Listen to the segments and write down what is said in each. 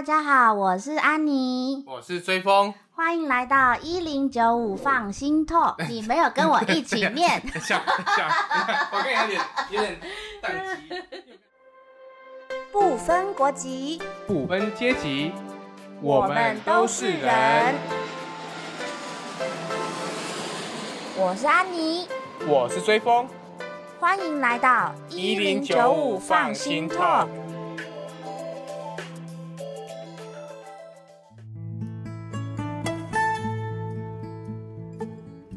大家好，我是安妮，我是追风，欢迎来到一零九五放心透。你没有跟我一起念，想想，我跟你有点有点宕机。不分国籍，不分阶级，我们都是人。我是安妮，我是追风，欢迎来到一零九五放心透。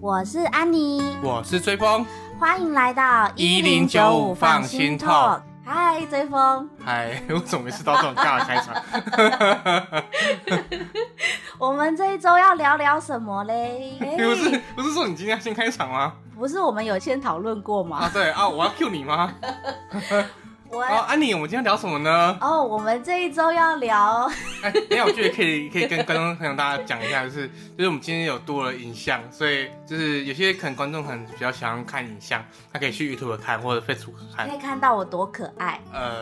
我是安妮，我是追风，欢迎来到一零九五放心 talk。嗨，追风，嗨，我怎么没吃到这种尬的开场？我们这一周要聊聊什么嘞？不是不是说你今天要先开场吗？不是，我们有先讨论过吗？啊，对啊，我要 Q 你吗？哦，安妮，我们今天聊什么呢？哦，我们这一周要聊。哎，等下我觉得可以可以跟观众朋友大家讲一下，就是就是我们今天有多了影像，所以就是有些可能观众可能比较喜欢看影像，他可以去 YouTube 看或者 Facebook 看，可以看到我多可爱。呃，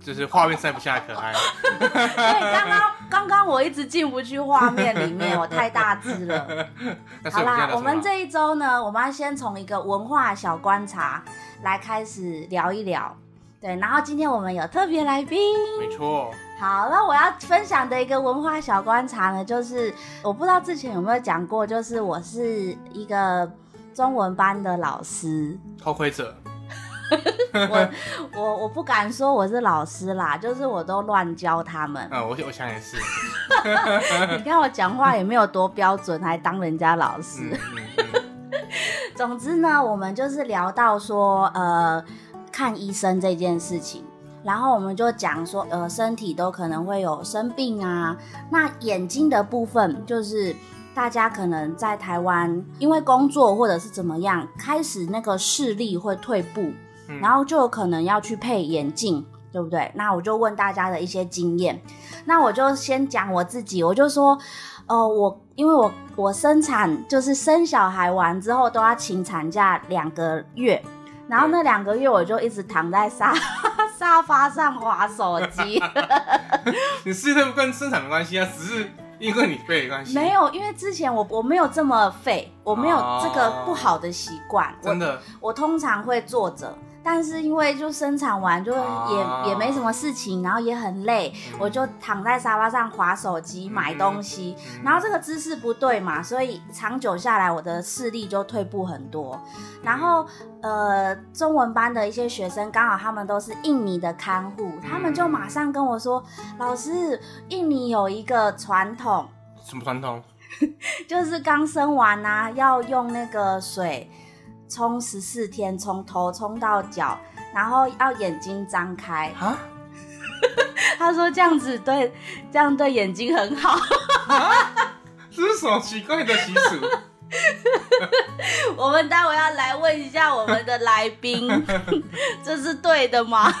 就是画面塞不下可爱。对，刚刚刚刚我一直进不去画面里面，我太大只了。好啦，我们这一周呢，我们要先从一个文化小观察来开始聊一聊。对，然后今天我们有特别来宾，没错。好，那我要分享的一个文化小观察呢，就是我不知道之前有没有讲过，就是我是一个中文班的老师，偷窥者。我我我不敢说我是老师啦，就是我都乱教他们。嗯，我我想也是。你看我讲话也没有多标准，还当人家老师。总之呢，我们就是聊到说，呃。看医生这件事情，然后我们就讲说，呃，身体都可能会有生病啊。那眼睛的部分，就是大家可能在台湾因为工作或者是怎么样，开始那个视力会退步，然后就有可能要去配眼镜，对不对？那我就问大家的一些经验。那我就先讲我自己，我就说，呃，我因为我我生产就是生小孩完之后都要请产假两个月。然后那两个月我就一直躺在沙 沙发上划手机。你是不跟生产没关系啊，只是因为你废关系。没有，因为之前我我没有这么废，我没有这个不好的习惯。真的，我通常会坐着。但是因为就生产完就也也没什么事情，然后也很累，我就躺在沙发上划手机买东西，然后这个姿势不对嘛，所以长久下来我的视力就退步很多。然后呃，中文班的一些学生刚好他们都是印尼的看护，他们就马上跟我说：“老师，印尼有一个传统，什么传统？就是刚生完呐，要用那个水。”冲十四天，从头冲到脚，然后要眼睛张开啊！他说这样子对，这样对眼睛很好。这是什么奇怪的习俗？我们待会要来问一下我们的来宾，这是对的吗？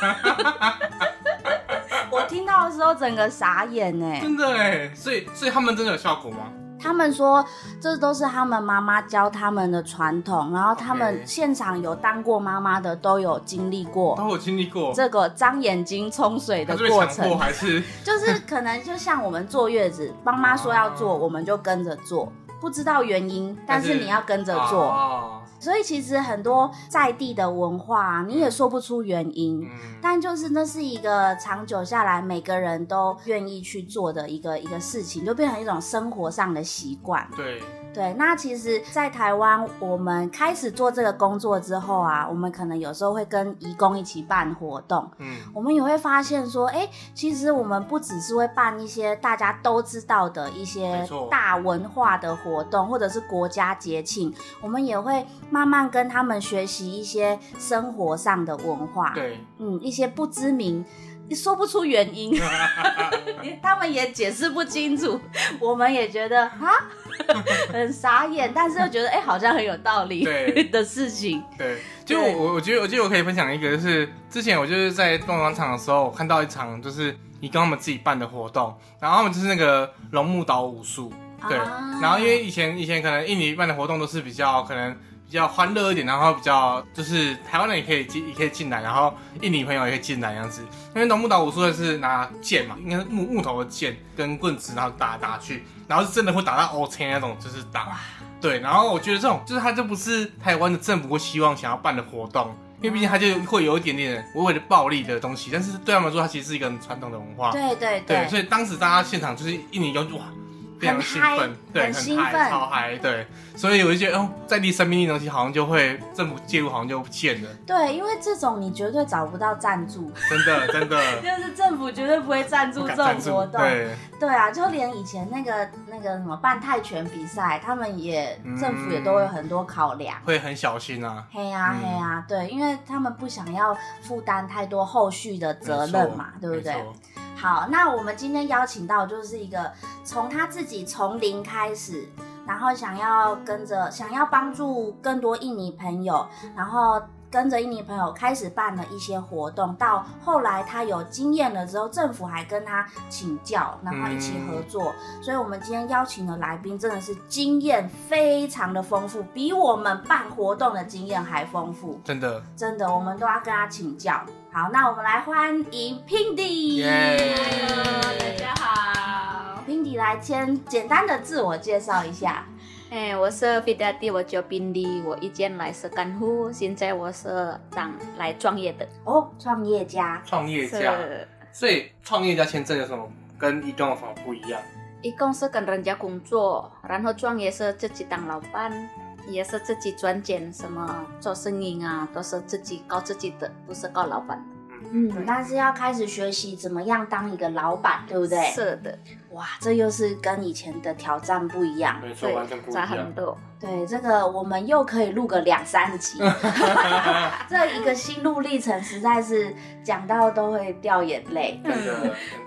我听到的时候整个傻眼哎！真的哎，所以所以他们真的有效果吗？他们说，这都是他们妈妈教他们的传统，然后他们现场有当过妈妈的都有经历过，都有经历过这个张眼睛冲水的过程，还是就是可能就像我们坐月子，妈妈说要做，我们就跟着做，不知道原因，但是你要跟着做。所以其实很多在地的文化，你也说不出原因，但就是那是一个长久下来每个人都愿意去做的一个一个事情，就变成一种生活上的习惯。对。对，那其实，在台湾，我们开始做这个工作之后啊，我们可能有时候会跟义工一起办活动。嗯，我们也会发现说，哎，其实我们不只是会办一些大家都知道的一些大文化的活动，或者是国家节庆，我们也会慢慢跟他们学习一些生活上的文化。对，嗯，一些不知名。你说不出原因，他们也解释不清楚，我们也觉得啊 很傻眼，但是又觉得哎好像很有道理 的事情。对，就我我觉得我觉得我可以分享一个，就是之前我就是在动广场的时候，看到一场就是你跟他们自己办的活动，然后他们就是那个龙目岛武术，对，然后因为以前以前可能印尼办的活动都是比较可能。比较欢乐一点，然后比较就是台湾人也可以进，也可以进来，然后印尼朋友也可以进来这样子。因为农牧岛武术的是拿剑嘛，应该是木木头的剑跟棍子，然后打打去，然后是真的会打到 O 千那种，就是打。对，然后我觉得这种就是它这不是台湾的政府会希望想要办的活动，因为毕竟它就会有一点点微微的暴力的东西，但是对他们来说，它其实是一个很传统的文化。对对对，所以当时大家现场就是印尼游哇。非常兴奋，对，很嗨，超嗨，对，所以我就觉得，哦，在地生命力东西好像就会政府介入，好像就不见了。对，因为这种你绝对找不到赞助，真的，真的，就是政府绝对不会赞助这种活动。对，对啊，就连以前那个那个什么办泰拳比赛，他们也政府也都有很多考量，会很小心啊。嘿呀嘿呀，对，因为他们不想要负担太多后续的责任嘛，对不对？好，那我们今天邀请到就是一个从他自己从零开始，然后想要跟着想要帮助更多印尼朋友，然后跟着印尼朋友开始办了一些活动，到后来他有经验了之后，政府还跟他请教，然后一起合作。所以，我们今天邀请的来宾真的是经验非常的丰富，比我们办活动的经验还丰富。真的，真的，我们都要跟他请教。好，那我们来欢迎 Pindy。Hello，大家好。Pindy 来先简单的自我介绍一下。哎，我是 Pindy，我叫 Pindy，我以前来是干户，现在我是当来创业的。哦，创业家。创业家。所以创业家签证有什么跟义工有什么不一样？一共是跟人家工作，然后创业是自己当老板。也是自己赚钱，什么做生意啊，都是自己搞自己的，不是搞老板的。嗯，但是要开始学习怎么样当一个老板，对不对？是的。哇，这又是跟以前的挑战不一样，没错，完全不一样。很多。对，这个我们又可以录个两三集。这一个心路历程，实在是讲到都会掉眼泪。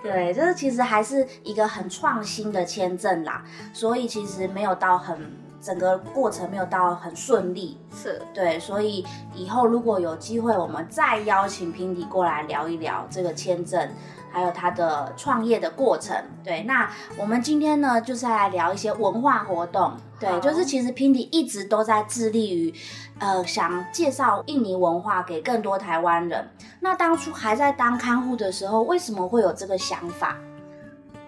对，这是其实还是一个很创新的签证啦，所以其实没有到很。整个过程没有到很顺利，是对，所以以后如果有机会，我们再邀请平迪过来聊一聊这个签证，还有他的创业的过程。对，那我们今天呢，就是来聊一些文化活动。对，就是其实平迪一直都在致力于，呃，想介绍印尼文化给更多台湾人。那当初还在当看护的时候，为什么会有这个想法？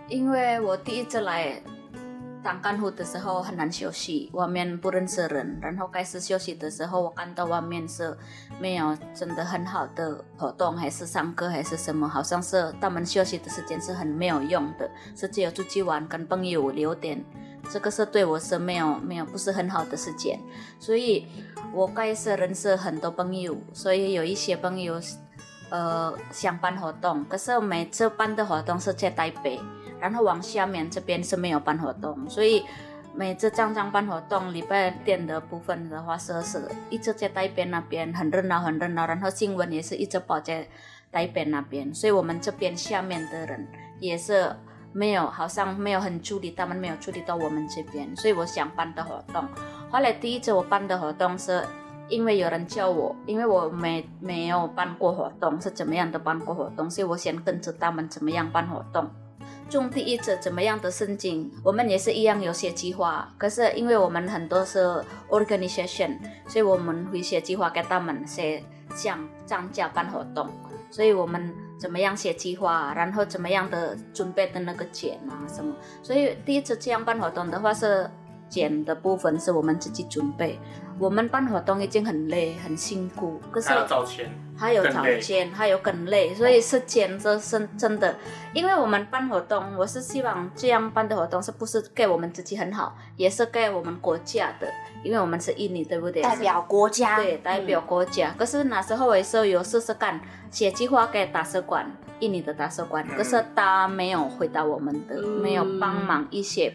因为我第一次来。当干活的时候很难休息，外面不认识人。然后开始休息的时候，我看到外面是没有真的很好的活动，还是上课还是什么，好像是他们休息的时间是很没有用的，是只有出去玩跟朋友聊天。这个是对我是没有没有不是很好的时间，所以我开始认识很多朋友，所以有一些朋友呃想办活动，可是每次办的活动是在台北。然后往下面这边是没有办活动，所以每次这样办活动，礼拜天的部分的话是是一直在台北那边很热闹很热闹，然后新闻也是一直报在台北那边，所以我们这边下面的人也是没有，好像没有很注意，他们没有注意到我们这边，所以我想办的活动。后来第一次我办的活动是因为有人叫我，因为我没没有办过活动，是怎么样的办过活动，所以我先跟着他们怎么样办活动。种第一次怎么样的申请，我们也是一样有写计划。可是因为我们很多是 organization，所以我们会写计划给他们写像涨价办活动。所以我们怎么样写计划，然后怎么样的准备的那个钱啊什么。所以第一次这样办活动的话是。剪的部分是我们自己准备，我们办活动已经很累很辛苦，可是还有找钱，还有找钱，还有更累，所以是钱这是真的，因为我们办活动，我是希望这样办的活动是不是给我们自己很好，也是给我们国家的，因为我们是印尼，对不对？代表国家，对，代表国家。可是那时候我也是有试试看写计划给大使馆，印尼的大使馆，可是他没有回答我们的，没有帮忙一些。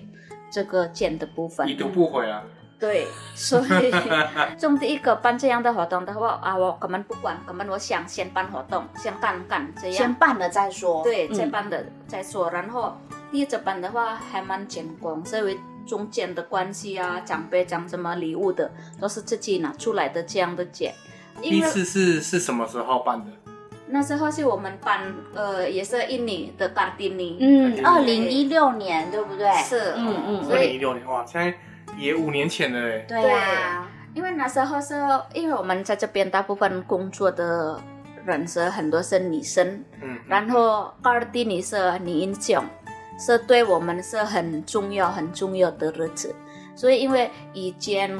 这个建的部分，已读不回啊。对，所以 从第一个办这样的活动的话啊，我根本不管，根本我想先办活动，先干干这样，先办了再说。对，再办的再说。然后第一次办的话还蛮成功，因为中间的关系啊，长辈讲什么礼物的，都是自己拿出来的这样的钱。第一次是是什么时候办的？那时候是我们班，呃，也是印尼的卡迪尼，嗯，二零一六年，对不对？是，嗯嗯，二零一六年，哇，现在也五年前了嘞。对呀，因为那时候是因为我们在这边大部分工作的人是很多是女生，嗯，然后高尔蒂尼是女英雄，是对我们是很重要很重要的日子。所以因为以前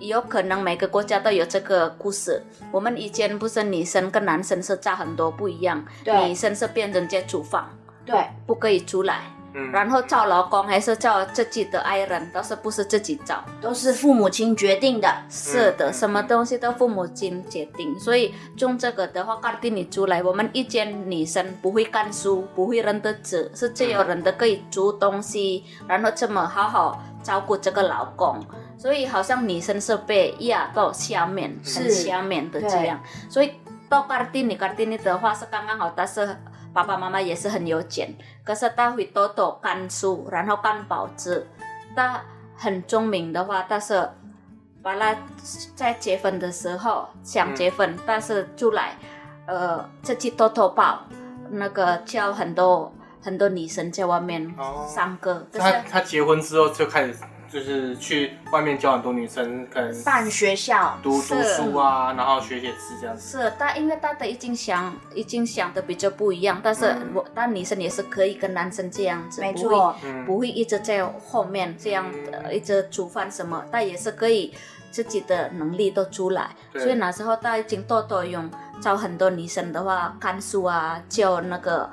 有可能每个国家都有这个故事，我们以前不是女生跟男生是差很多不一样，对女生是变成在厨房，对，不可以出来，嗯然后找老公还是找自己的爱人，都是不是自己找。都是父母亲决定的。是的，嗯什么东西都父母亲决定，所以种这个的话，告诉你出来，我们一间女生不会看书，不会认得字，是只有人的可以租东西，然后这么好好照顾这个老公，所以好像女生是被压到下面，很是下面的这样，所以到告诉你，告诉你的话是刚刚好，但是。爸爸妈妈也是很有钱，可是他会多多看书，然后看报纸。他很聪明的话，但是把他在结婚的时候想结婚，但是出来，呃，自己偷偷跑，那个叫很多很多女生在外面哦上课，他他结婚之后就开始就是去外面教很多女生，可能办学校，读读书啊，然后学写字这样子。是，但因为大家已经想已经想的比较不一样，但是嗯。我但女生也是可以跟男生这样子，没不会不会一直在后面这样的一直煮饭什么，但也是可以自己的能力都出来。所以那时候他已经多多用找很多女生的话看书啊，教那个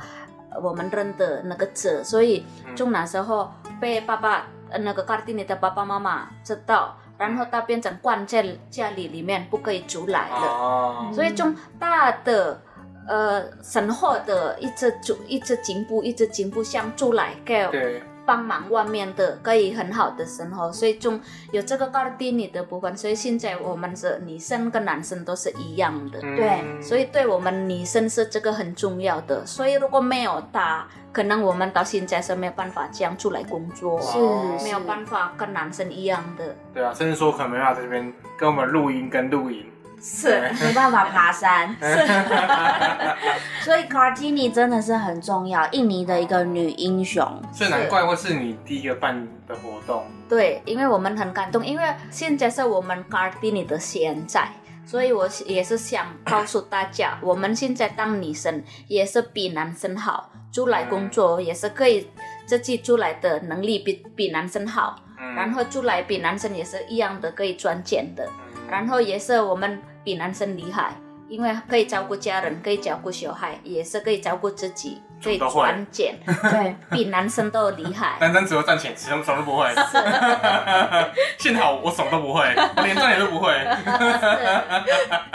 呃我们认的那个字，所以嗯。就那时候被爸爸呃那个卡蒂尼的爸爸妈妈知道，然后他变成关在家里里面不可以出来了。哦，所以从大的呃生活的一直进一直进步，一直进步，像出来给对，帮忙外面的可以很好的生活，所以中有这个高蒂尼的部分，所以现在我们是女生跟男生都是一样的。嗯对所以对我们女生是这个很重要的，所以如果没有他，可能我们到现在是没有办法这样出来工作，是哦没有办法跟男生一样的。对啊，甚至说可能没办法在这边跟我们录音跟录影。是没办法爬山，所以 Cartini 真的是很重要，印尼的一个女英雄。所以难怪会是你第一个办的活动。对，因为我们很感动，因为现在是我们 Gardini 的现在，所以我也是想告诉大家，我们现在当女生也是比男生好，出来工作也是可以自己出来的能力比比男生好，嗯然后出来比男生也是一样的可以赚钱的，嗯然后也是我们比男生厉害。因为可以照顾家人，可以照顾小孩，也是可以照顾自己，可以都会赚钱，对，比男生都厉害。男生只会赚钱，其他什么都不会。幸好我什么都不会，我连赚钱都不会，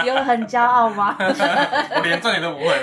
有很骄傲吗？我连赚钱都不会。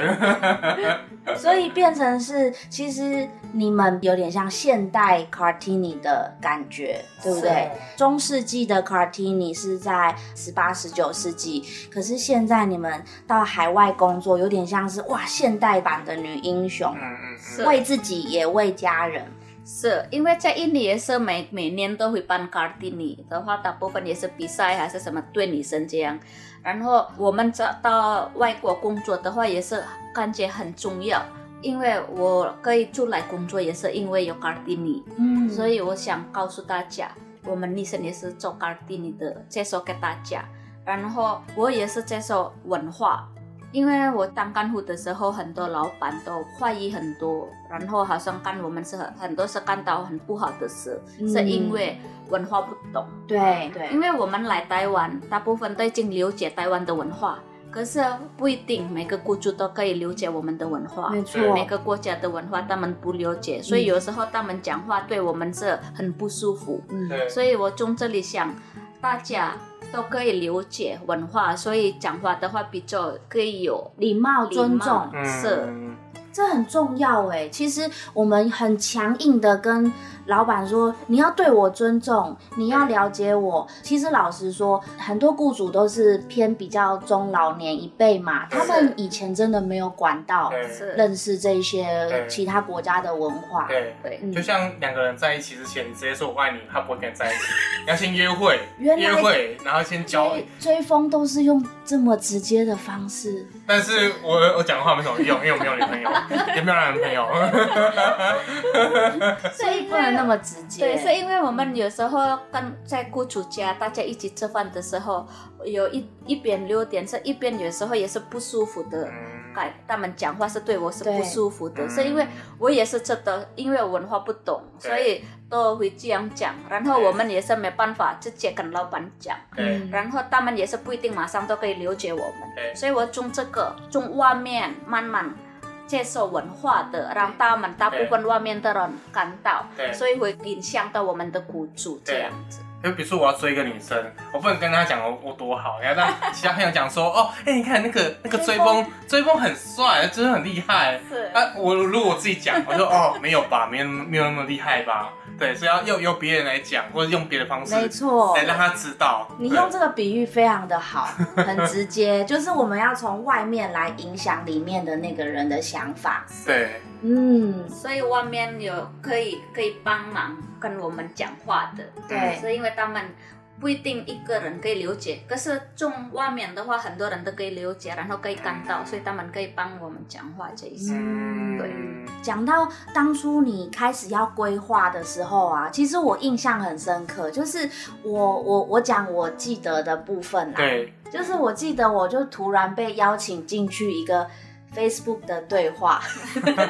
所以变成是，其实你们有点像现代 Cartini 的感觉，对不对？中世纪的 Cartini 是在十八、十九世纪，可是现在你们到海外工作，有点像是哇现代版的女英雄，嗯嗯为自己也为家人。是因为在印尼也是每每年都会办卡丁尼的话，大部分也是比赛还是什么对女生这样。然后我们找到外国工作的话，也是感觉很重要，因为我可以出来工作也是因为有卡丁尼，嗯所以我想告诉大家，我们女生也是做卡丁尼的，介绍给大家。然后我也是介绍文化，因为我当干部的时候，很多老板都怀疑很多，然后好像干我们是很很多是干到很不好的事，嗯是因为文化不懂。对对因，为我们来台湾，大部分都已经了解台湾的文化，可是不一定每个雇主都可以了解我们的文化。没错，每个国家的文化他们不了解，所以有时候他们讲话对我们是很不舒服。嗯，所以我从这里想，大家都可以了解文化，所以讲话的话比较可以有礼貌尊重是这很重要哎。其实我们很强硬的跟老板说，你要对我尊重，你要了解我。其实老实说，很多雇主都是偏比较中老年一辈嘛，他们以前真的没有管到认识这些其他国家的文化。对。对嗯就像两个人在一起之前，你直接说我爱你，他不会跟你在一起。你要先约会，原来约会，然后先交。追追风都是用这么直接的方式，但是我我讲的话没什么用，因为我没有女朋友，也没有男朋友。所以不能那么直接。对，是因为我们有时候跟在雇主家大家一起吃饭的时候，有一一边留点，这一边有时候也是不舒服的。改他们讲话是对我是不舒服的，是因为我也是真的，因为文化不懂，所以都会这样讲。然后我们也是没办法直接跟老板讲，然后他们也是不一定马上都可以了解我们。所以我从这个从外面慢慢接受文化的，让他们大部分外面的人感到，所以会影响到我们的雇主这样子。就比如说我要追一个女生，我不能跟她讲我我多好，要让其他朋友讲说哦，哎，你看那个那个追风追风很帅，真的很厉害。是啊，我如果我自己讲，我说哦，没有吧，没有没有那么厉害吧？对，所以要用由别人来讲，或者用别的方式，没错，来让他知道。你用这个比喻非常的好，很直接，就是我们要从外面来影响里面的那个人的想法。对。嗯，所以外面有可以可以帮忙跟我们讲话的，对，是因为他们不一定一个人可以了解，可是从外面的话，很多人都可以了解，然后可以看到，所以他们可以帮我们讲话这一些。嗯。对，讲到当初你开始要规划的时候啊，其实我印象很深刻，就是我我我讲我记得的部分啦，对，就是我记得我就突然被邀请进去一个。Facebook 的对话，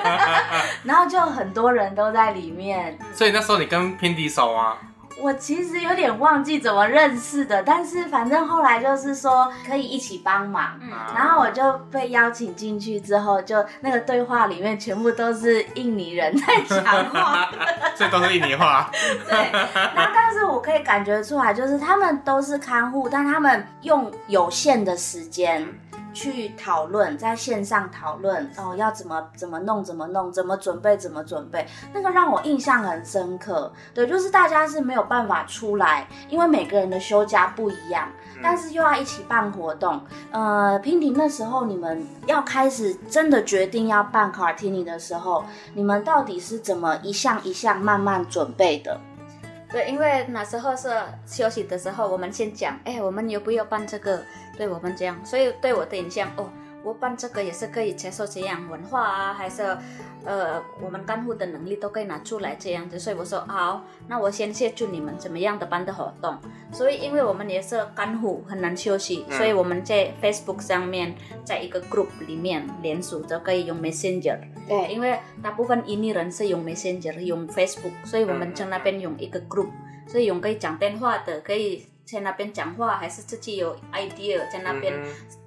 然后就很多人都在里面。所以那时候你跟偏敌熟吗？我其实有点忘记怎么认识的，但是反正后来就是说可以一起帮忙，然后我就被邀请进去之后，就那个对话里面全部都是印尼人在讲话，这都是印尼话。对，然后但是我可以感觉出来，就是他们都是看护，但他们用有限的时间。去讨论，在线上讨论哦，要怎么怎么弄，怎么弄，怎么准备，怎么准备，那个让我印象很深刻。对，就是大家是没有办法出来，因为每个人的休假不一样，但是又要一起办活动。呃，平平那时候你们要开始真的决定要办 i n i 的时候，你们到底是怎么一项一项慢慢准备的？对，因为那时候是休息的时候，我们先讲，哎，我们要不要办这个？对我们这样，所以对我的印象，哦，我办这个也是可以接受这样文化啊，还是，呃，我们干护的能力都可以拿出来这样子。所以我说好，那我先协助你们怎么样的办的活动。所以因为我们也是干护，很难休息，所以我们在 Facebook 上面，在一个 group 里面联署都可以用 Messenger。对，因为大部分印尼人是用 Messenger，用 Facebook，所以我们在那边用一个 group，所以用可以讲电话的，可以。在那边讲话，还是自己有 idea 在那边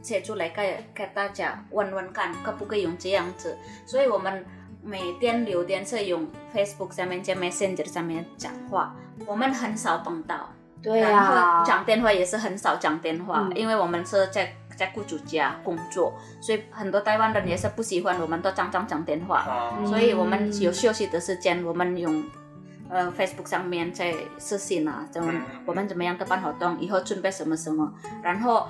写出来给给大家问问看，可不可以用这样子？所以我们每天留电是用 Facebook 上面、在 Messenger 上面讲话，我们很少碰到。对啊，讲电话也是很少讲电话，因为我们是在在雇主家工作，所以很多台湾人也是不喜欢我们都常常讲电话，所以我们有休息的时间，我们用。呃，Facebook 上面在私信啊，怎么我们怎么样的办活动，以后准备什么什么，然后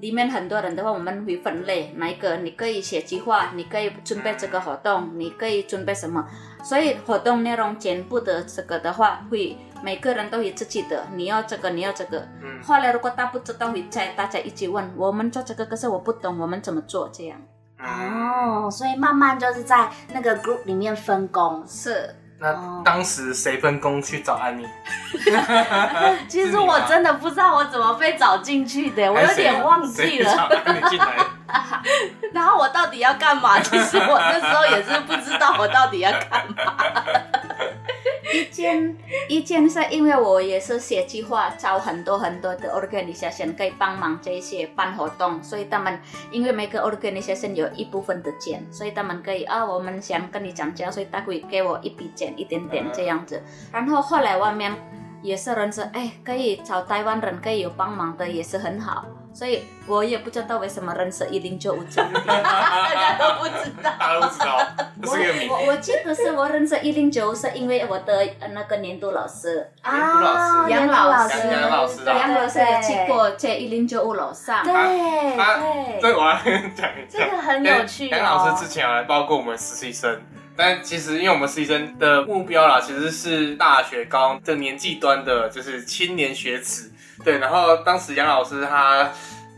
里面很多人的话，我们会分类，哪一个你可以写计划，你可以准备这个活动，你可以准备什么，所以活动内容全部的这个的话，会每个人都有自己的，你要这个，你要这个。后来如果他不知道，会再大家一起问，我们做这个，可是我不懂，我们怎么做这样？哦，所以慢慢就是在那个 group 里面分工，是。那当时谁分工去找安妮？其实我真的不知道我怎么被找进去的，我有点忘记了。然后我到底要干嘛？其实我那时候也是不知道我到底要干嘛。一件一件是因为我也是写计划，找很多很多的 organization 可以帮忙这些办活动，所以他们因为每个 organization 有一部分的钱，所以他们可以啊，我们想跟你讲价，所以他会给我一笔钱，一点点这样子。然后后来外面也是认识，哎，可以找台湾人可以有帮忙的，也是很好。所以我也不知道为什么认识一零九五九 大家都不知道，大家都知道，我我我记得是我认识一零九五是因为我的那个年度老师。啊，杨老师，杨老师，杨老师也去过在一零九五楼上，对对，这我要讲一下，这个很有趣。杨老师之前来包括我们实习生，但其实因为我们实习生的目标啦，其实是大学高的年纪端的，就是青年学子。对，然后当时杨老师他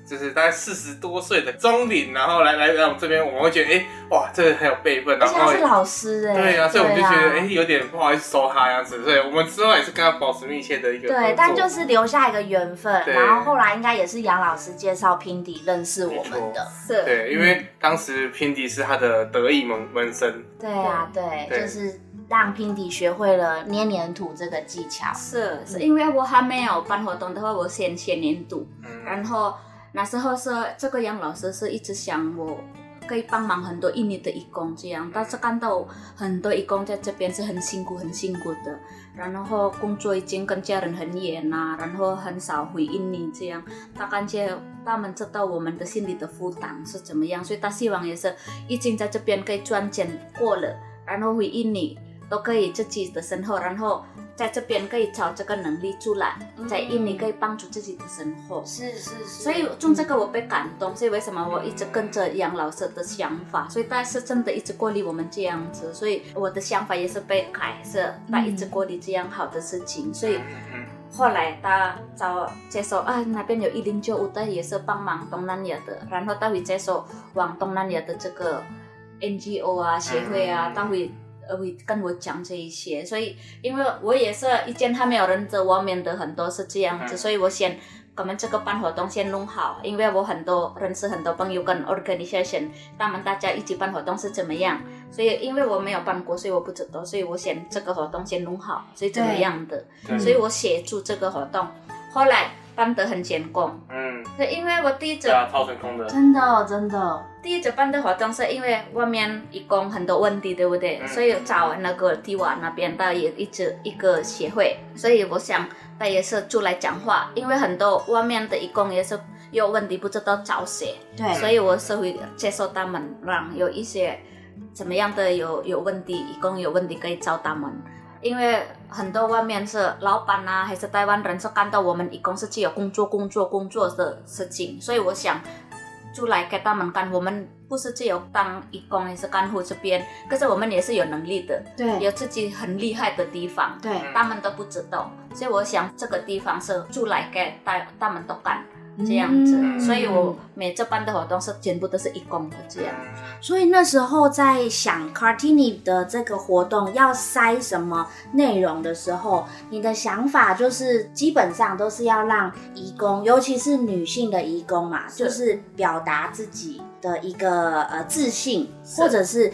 就是大概四十多岁的中龄，然后来来来我们这边，我们会觉得，哎、哇，这个很有辈分，而然后且他是老师哎，对啊，所以我们就觉得，哎、有点不好意思收他这样子，所以我们之后也是跟他保持密切的一个对，但就是留下一个缘分，然后后来应该也是杨老师介绍拼迪认识我们的，是，对，因为当时拼迪是他的得意门门生，对啊，对，对就是让拼迪学会了捏黏土这个技巧，是是因为我还没有办活动的话，我先写黏土，嗯，然后那时候是这个杨老师是一直想我可以帮忙很多印尼的义工这样，但是看到很多义工在这边是很辛苦很辛苦的，然后工作已经跟家人很远呐、然后很少回印尼这样，他感觉他们知道我们的心理的负担是怎么样，所以他希望也是已经在这边可以赚钱过了，然后回印尼都可以自己的生活，然后在这边可以找这个能力出来，在印尼可以帮助自己的生活。是是是，所以从这个我被感动，所以为什么我一直跟着杨老师的想法，所以他是真的一直鼓励我们这样子，所以我的想法也是被改是他一直鼓励这样好的事情，所以后来他找接受啊那边有一零九五的也是帮忙东南亚的，然后他会接受往东南亚的这个 NGO 啊协会啊，嗯。他会。呃，会跟我讲这一些，所以因为我也是一见他没有认得外面的很多是这样子，嗯。所以我先我们这个办活动先弄好，因为我很多认识很多朋友跟 organization，他们大家一起办活动是怎么样，所以因为我没有办过，所以我不知道，所以我先这个活动先弄好，所以怎么样的，所以我协助这个活动，后来办得很成功，嗯，对，因为我第一次对啊，超成功的，真的真的，第一次办的活动是因为外面义工很多问题，对不对？嗯所以找那个迪瓦那边的也一直一个协会，所以我想他也是出来讲话，因为很多外面的义工也是有问题，不知道找谁，对，所以我是会接受他们，让有一些怎么样的有有问题，义工有问题可以找他们。因为很多外面是老板啊，还是台湾人是看到我们义工是只有工作、工作、工作的事情，所以我想出来给他们干，我们不是只有当义工也是干护这边，可是我们也是有能力的，对。有自己很厉害的地方，对，他们都不知道，所以我想这个地方是出来给大他们都干这样子，嗯所以我每次办的活动是全部都是义工的这样。所以那时候在想 Cartini 的这个活动要塞什么内容的时候，你的想法就是基本上都是要让义工，尤其是女性的义工嘛，是就是表达自己的一个呃自信，或者是。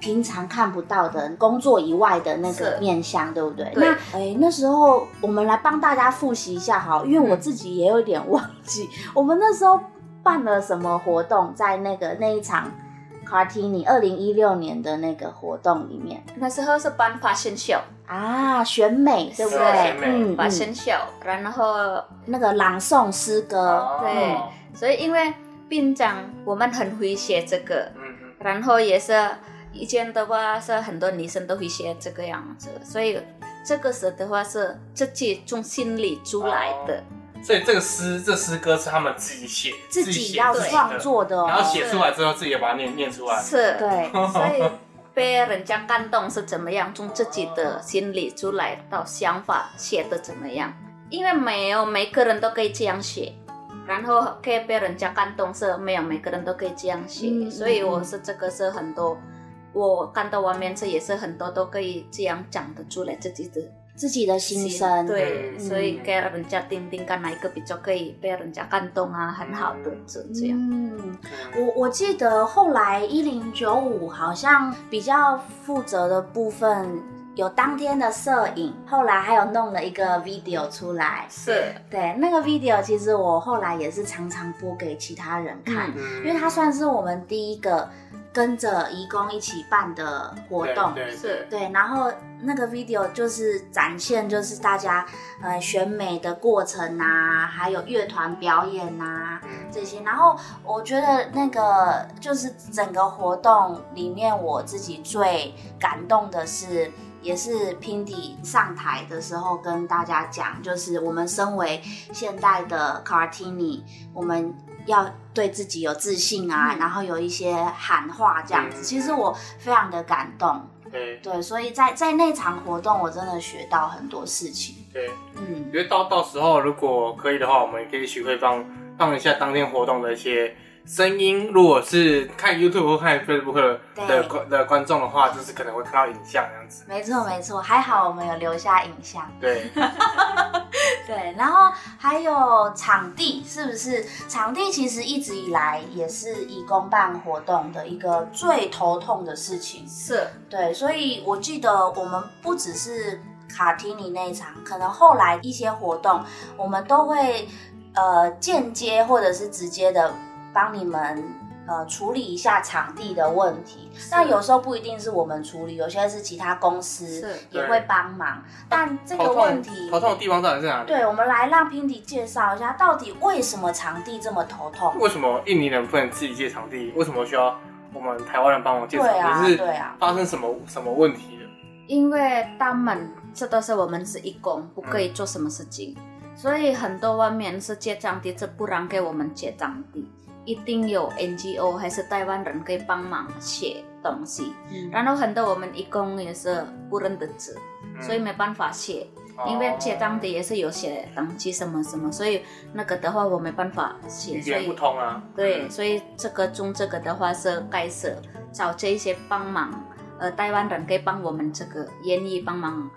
平常看不到的工作以外的那个面相，对不对？对。那哎，那时候我们来帮大家复习一下哈，因为我嗯自己也有点忘记，我们那时候办了什么活动，在那个那一场 Cartini 二零一六年的那个活动里面。那时候是办 fashion show，啊，选美对不对？嗯，嗯。fashion show，然后那个朗诵诗歌，哦。对。所以因为并长我们很会写这个，嗯嗯然后也是以前的话是很多女生都会写这个样子，所以这个时的话是自己从心里出来的。所以这个诗，这诗歌是他们自己写，自己要创作的哦，然后写出来之后，自己也把它念念出来。是，对，所以 被人家感动是怎么样，从自己的心里出来到想法写的怎么样，因为没有每个人都可以这样写。然后可以被人家感动，是没有每个人都可以这样写，嗯。所以我是这个是很多，我看到外面这也是很多都可以这样讲得出来自己的自己的心声，对，嗯所以给人家听听看哪一个比较可以被人家感动啊，很好的这这样。嗯。嗯我我记得后来一零九五好像比较负责的部分有当天的摄影，后来还有弄了一个 video 出来。是，对，那个 video 其实我后来也是常常播给其他人看，嗯因为它算是我们第一个跟着义工一起办的活动。对对是对，然后那个 video 就是展现就是大家呃选美的过程啊，还有乐团表演啊嗯这些。然后我觉得那个就是整个活动里面，我自己最感动的是。也是 Pindy 上台的时候跟大家讲，就是我们身为现代的 Cartini，我们要对自己有自信啊，嗯然后有一些喊话这样子。嗯其实我非常的感动，对对，所以在在那场活动，我真的学到很多事情。对，嗯因为到到时候如果可以的话，我们也可以许会放放一下当天活动的一些声音。如果是看 YouTube 或看 Facebook 的观的观众的话，就是可能会看到影像这样子。没错没错，还好我们有留下影像。对，对，然后还有场地，是不是？场地其实一直以来也是以公办活动的一个最头痛的事情。是对，所以我记得我们不只是卡提尼那一场，可能后来一些活动，我们都会呃间接或者是直接的帮你们呃处理一下场地的问题。那有时候不一定是我们处理，有些是其他公司是也会帮忙。但这个头问痛题，头痛的地方到底在哪里？对，我们来让 Pindy 介绍一下，到底为什么场地这么头痛？为什么印尼人不能自己借场地？为什么需要我们台湾人帮忙借场地？对啊，是对啊，发生什么什么问题了？因为他们这都是我们是义工，不可以做什么事情，所以很多外面是借场地，这不让给我们借场地，一定有 NGO 还是台湾人可以帮忙写东西。嗯然后很多我们义工也是不认得字，嗯所以没办法写，因为写当地也是有写登记什么什么，所以那个的话我没办法写，所语言不通啊。对，嗯所以这个中这个的话是该是找这一些帮忙，呃，台湾人可以帮我们这个愿意帮忙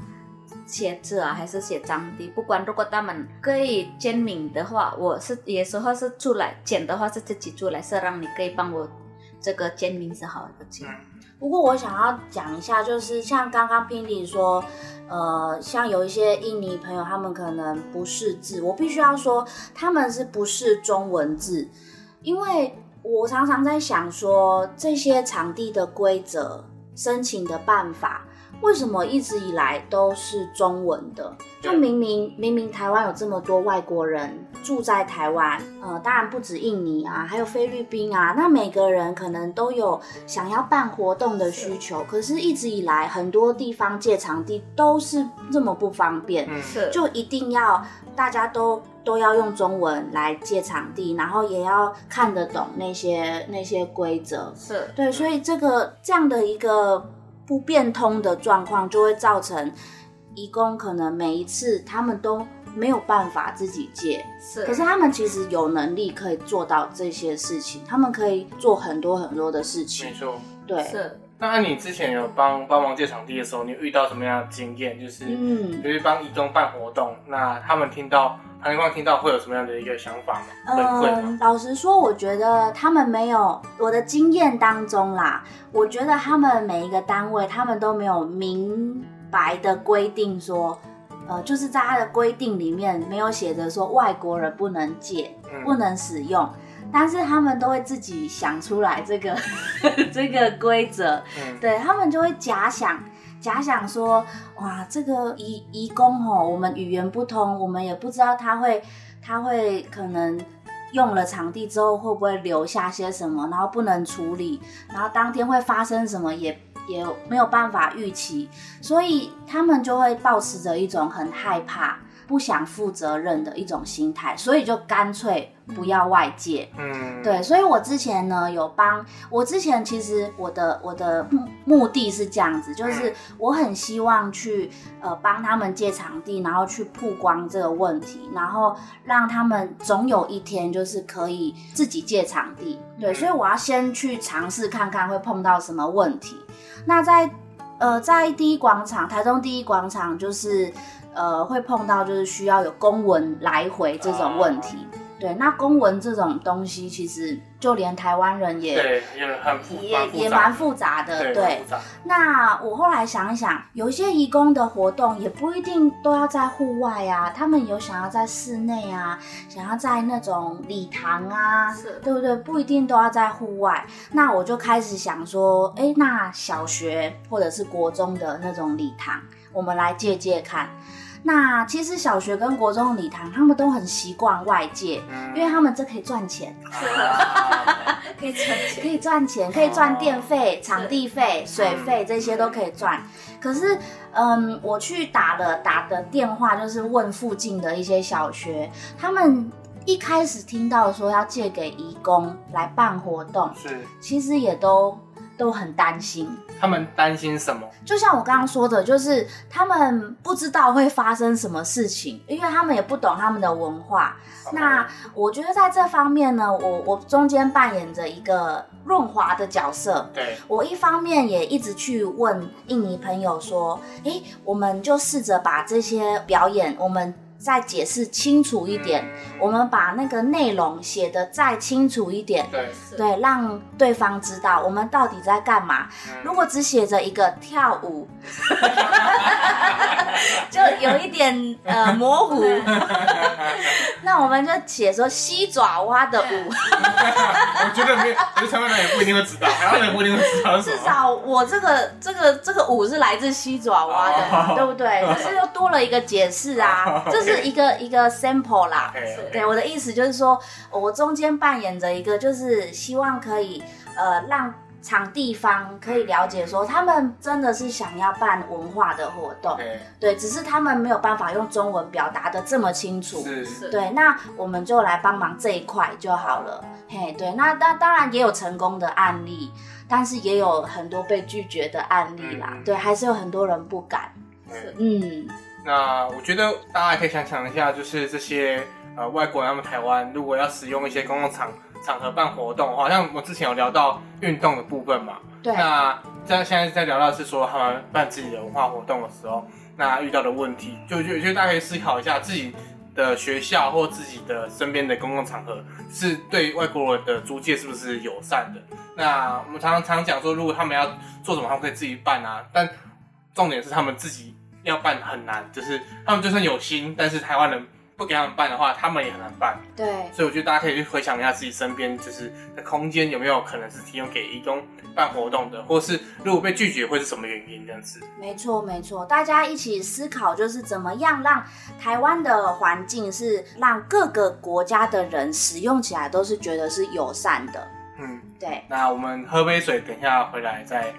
写字啊，还是写章的，不管如果他们可以签名的话，我是有时候是出来剪的话是自己出来，是让你可以帮我这个签名是好的不过我想要讲一下，就是像刚刚 Pindy 说，呃，像有一些印尼朋友，他们可能不识字，我必须要说，他们是不识中文字，因为我常常在想说，这些场地的规则、申请的办法，为什么一直以来都是中文的？就明明明明台湾有这么多外国人住在台湾，呃，当然不止印尼啊，还有菲律宾啊，那每个人可能都有想要办活动的需求，可是一直以来很多地方借场地都是这么不方便，就一定要大家都都要用中文来借场地，然后也要看得懂那些那些规则，是。对，所以这个这样的一个不变通的状况，就会造成义工可能每一次他们都没有办法自己借，是，可是他们其实有能力可以做到这些事情，他们可以做很多很多的事情没情，错。对，是那你之前有帮帮忙借场地的时候，你遇到什么样的经验？就是嗯。就是帮义工办活动，那他们听到旁观听到会有什么样的一个想法吗？嗯，老实说，我觉得他们没有我的经验当中啦，我觉得他们每一个单位，他们都没有明白的规定说，呃，就是在他的规定里面没有写着说外国人不能借，嗯不能使用。但是他们都会自己想出来这个 这个规则，嗯，对他们就会假想，假想说，哇，这个移移工哦，我们语言不通，我们也不知道他会他会可能用了场地之后会不会留下些什么，然后不能处理，然后当天会发生什么也也没有办法预期，所以他们就会保持着一种很害怕。不想负责任的一种心态，所以就干脆不要外借。嗯，对，所以我之前呢有帮我之前其实我的我的目目的是这样子，就是我很希望去呃帮他们借场地，然后去曝光这个问题，然后让他们总有一天就是可以自己借场地。对，嗯所以我要先去尝试看看会碰到什么问题。那在呃在第一广场，台中第一广场就是呃会碰到就是需要有公文来回这种问题。对，那公文这种东西，其实就连台湾人也对，也很复也也蛮蛮复杂的。对，那我后来想一想，有一些义工的活动也不一定都要在户外啊，他们有想要在室内啊，想要在那种礼堂啊，是对不对？不一定都要在户外。那我就开始想说，哎，那小学或者是国中的那种礼堂，我们来借借看。那其实小学跟国中的礼堂，他们都很习惯外界，嗯。因为他们这可以赚钱。啊 可以赚钱可以赚钱，可以赚电费、场地费、水费这些都可以赚。可是，嗯，我去打了打的电话，就是问附近的一些小学，他们一开始听到说要借给义工来办活动，是。其实也都都很担心。他们担心什么？就像我刚刚说的，就是他们不知道会发生什么事情，因为他们也不懂他们的文化。那我觉得在这方面呢，我我中间扮演着一个润滑的角色。对，我一方面也一直去问印尼朋友说，诶，我们就试着把这些表演，我们。再解释清楚一点，我们把那个内容写的再清楚一点，对对，让对方知道我们到底在干嘛。如果只写着一个跳舞，就有一点呃模糊。那我们就写说西爪哇的舞。我觉得没，我觉得台湾人也不一定会知道，台湾人不一定会知道。至少我这个这个这个舞是来自西爪哇的，对不对？可是又多了一个解释啊，这是。是一个一个 sample 啦，对我的意思就是说，我中间扮演着一个，就是希望可以呃让场地方可以了解说，他们真的是想要办文化的活动，对，只是他们没有办法用中文表达的这么清楚，对，那我们就来帮忙这一块就好了，嘿，对，那当当然也有成功的案例，但是也有很多被拒绝的案例啦，对，还是有很多人不敢，嗯。那我觉得大家也可以想想一下，就是这些呃外国人他们台湾如果要使用一些公共场场合办活动，好像我之前有聊到运动的部分嘛。对。那在现在在聊到是说他们办自己的文化活动的时候，那遇到的问题，就就就大家可以思考一下自己的学校或自己的身边的公共场合是对外国人的租借是不是友善的？那我们常常常讲说，如果他们要做什么，他们可以自己办啊，但重点是他们自己。要办很难，就是他们就算有心，但是台湾人不给他们办的话，他们也很难办。对，所以我觉得大家可以去回想一下自己身边，就是的空间有没有可能是提供给义工办活动的，或是如果被拒绝会是什么原因这样子。没错，没错，大家一起思考，就是怎么样让台湾的环境是让各个国家的人使用起来都是觉得是友善的。嗯，对。那我们喝杯水，等一下回来再。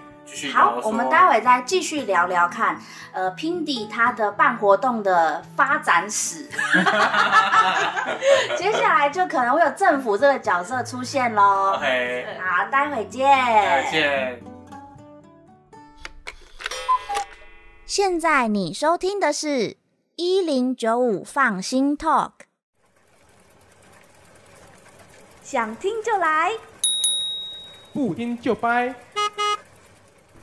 好，我们待会再继续聊聊看，呃，Pindy 他的办活动的发展史。接下来就可能会有政府这个角色出现喽。OK，好，待会见。再见。现在你收听的是一零九五放心 Talk，想听就来，不听就掰。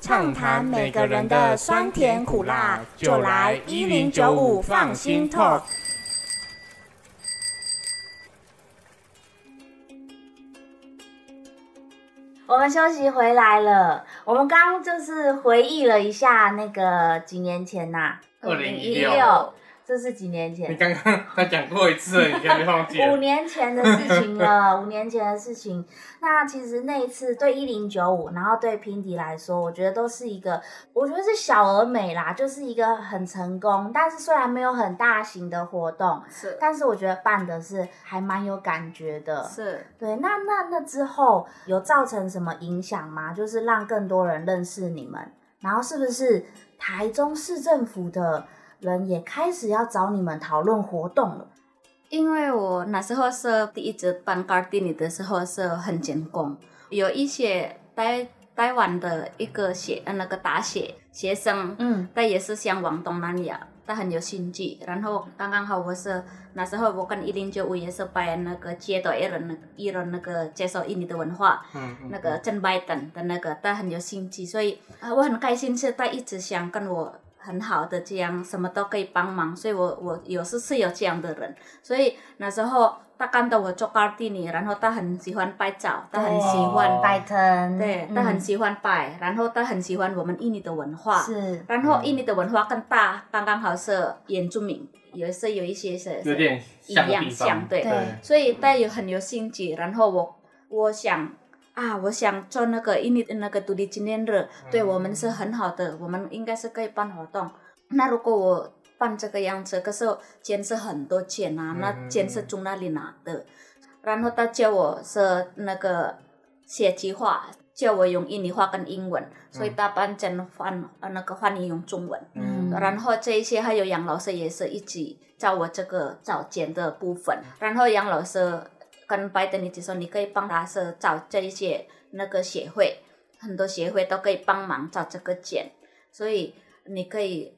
畅谈每个人的酸甜苦辣，就来一零九五放心 talk。我们休息回来了，我们刚刚就是回忆了一下那个几年前呐，二零一六。这是几年前？你刚刚 才讲过一次，你现在忘记 五年前的事情了，五年前的事情。那其实那一次对一零九五，然后对平迪来说，我觉得都是一个，我觉得是小而美啦，就是一个很成功。但是虽然没有很大型的活动，是，但是我觉得办的是还蛮有感觉的。是对。那那那之后有造成什么影响吗？就是让更多人认识你们，然后是不是台中市政府的？人也开始要找你们讨论活动了，因为我那时候是第一次办 Gardini 的时候是很成功，有一些台台湾的一个学那个大学学生，嗯，他也是向往东南亚，他很有兴趣。然后刚刚好我是那时候我跟一零九五也是办那个接待一人一人那个介绍印尼的文化，嗯，那个郑拜等的那个他很有兴趣，所以啊我很开心是他一直想跟我。很好的，这样什么都可以帮忙，所以我我有时是有这样的人，所以那时候他看到我做 d e n 然后他很喜欢拍照，他很喜欢摆摊，对他很喜欢摆，然后他很喜欢我们印尼的文化，是，然后印尼的文化更大刚刚好是原住民，也是有一些是有点一样像，对，所以他有很有兴趣，然后我我想。啊，我想做那个印尼的那个独立纪念日，对我们是很好的，我们应该是可以办活动。那如果我办这个样子，可是钱是很多钱啊，那钱是从哪里拿的？然后他叫我是那个写计划，叫我用印尼话跟英文，所以他帮真翻那个翻译用中文。嗯。然后这一些还有杨老师也是一起教我这个找钱的部分，然后杨老师。跟拜登，你就说你可以帮他是找这一些那个协会，很多协会都可以帮忙找这个件，所以你可以，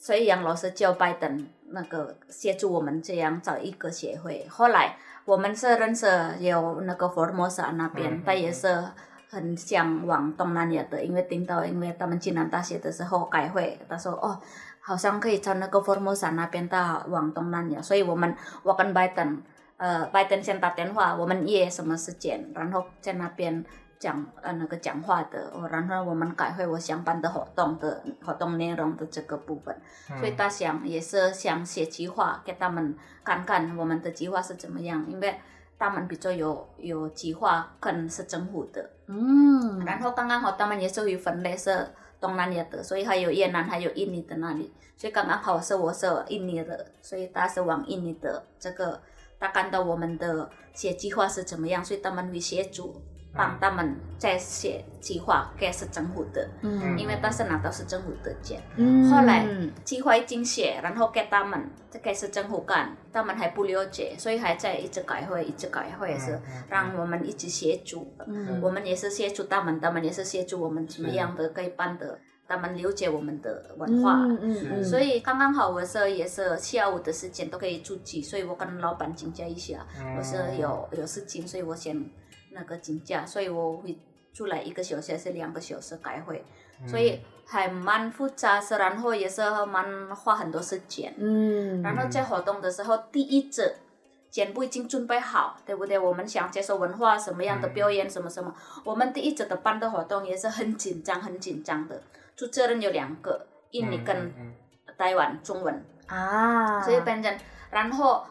所以杨老师叫拜登那个协助我们这样找一个协会。后来我们是认识有那个佛摩萨那边，他也是很向往东南亚的，因为听到因为他们暨南大学的时候开会，他说哦。好像可以从那个佛摩萨那边到往东南亚，所以我们我跟拜登，呃，拜登先打电话，我们约什么时间，然后在那边讲呃那个讲话的，然后我们改会我想办的活动的活动内容的这个部分，所以他想也是想写计划给他们看看我们的计划是怎么样，因为他们比较有有计划跟是政府的，嗯，然后刚刚好他们也属于分类是。东南亚的，所以还有越南，还有印尼的那里，所以刚刚好是我是印尼的，所以他是往印尼的这个，他看到我们的写计划是怎么样，所以他们会协助。帮他们在写计划，该是政府的，嗯，因为当时拿到是政府的钱，嗯，后来计划已经写，然后给他们，这该是政府干，他们还不了解，所以还在一直改会，一直改会是让我们一直协助，嗯，我们也是协助他们，他们也是协助我们怎么样的可以办的，他们了解我们的文化，嗯嗯，所以刚刚好我是也是下午的时间都可以出去，所以我跟老板请假一下，我是有有事情，所以我先。那个请假，所以我会出来一个小时还是两个小时开会，所以还蛮复杂，是然后也是蛮花很多时间。嗯，然后在活动的时候，第一次全部已经准备好，对不对？我们想接受文化什么样的表演，什么什么，我们第一次的办的活动也是很紧张，很紧张的。主持人有两个，印尼跟台湾中文。啊，所以变成然后。